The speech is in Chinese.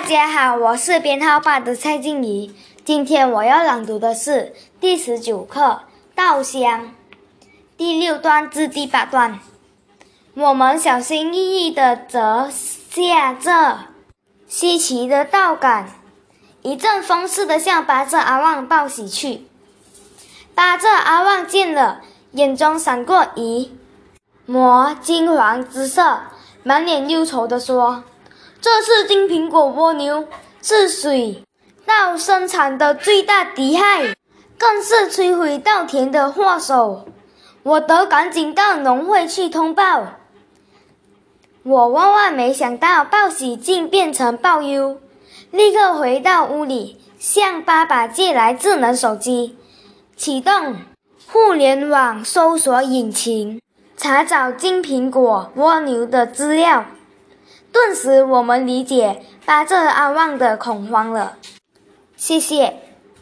大家好，我是编号八的蔡静怡。今天我要朗读的是第十九课《稻香》第六段至第八段。我们小心翼翼地折下这稀奇的稻杆，一阵风似的向八字阿旺报喜去。八字阿旺见了，眼中闪过一抹金黄之色，满脸忧愁地说。这次金苹果蜗牛是水稻生产的最大敌害，更是摧毁稻田的祸首。我得赶紧到农会去通报。我万万没想到，报喜竟变成报忧，立刻回到屋里，向爸爸借来智能手机，启动互联网搜索引擎，查找金苹果蜗牛的资料。顿时，我们理解巴泽阿旺的恐慌了。谢谢。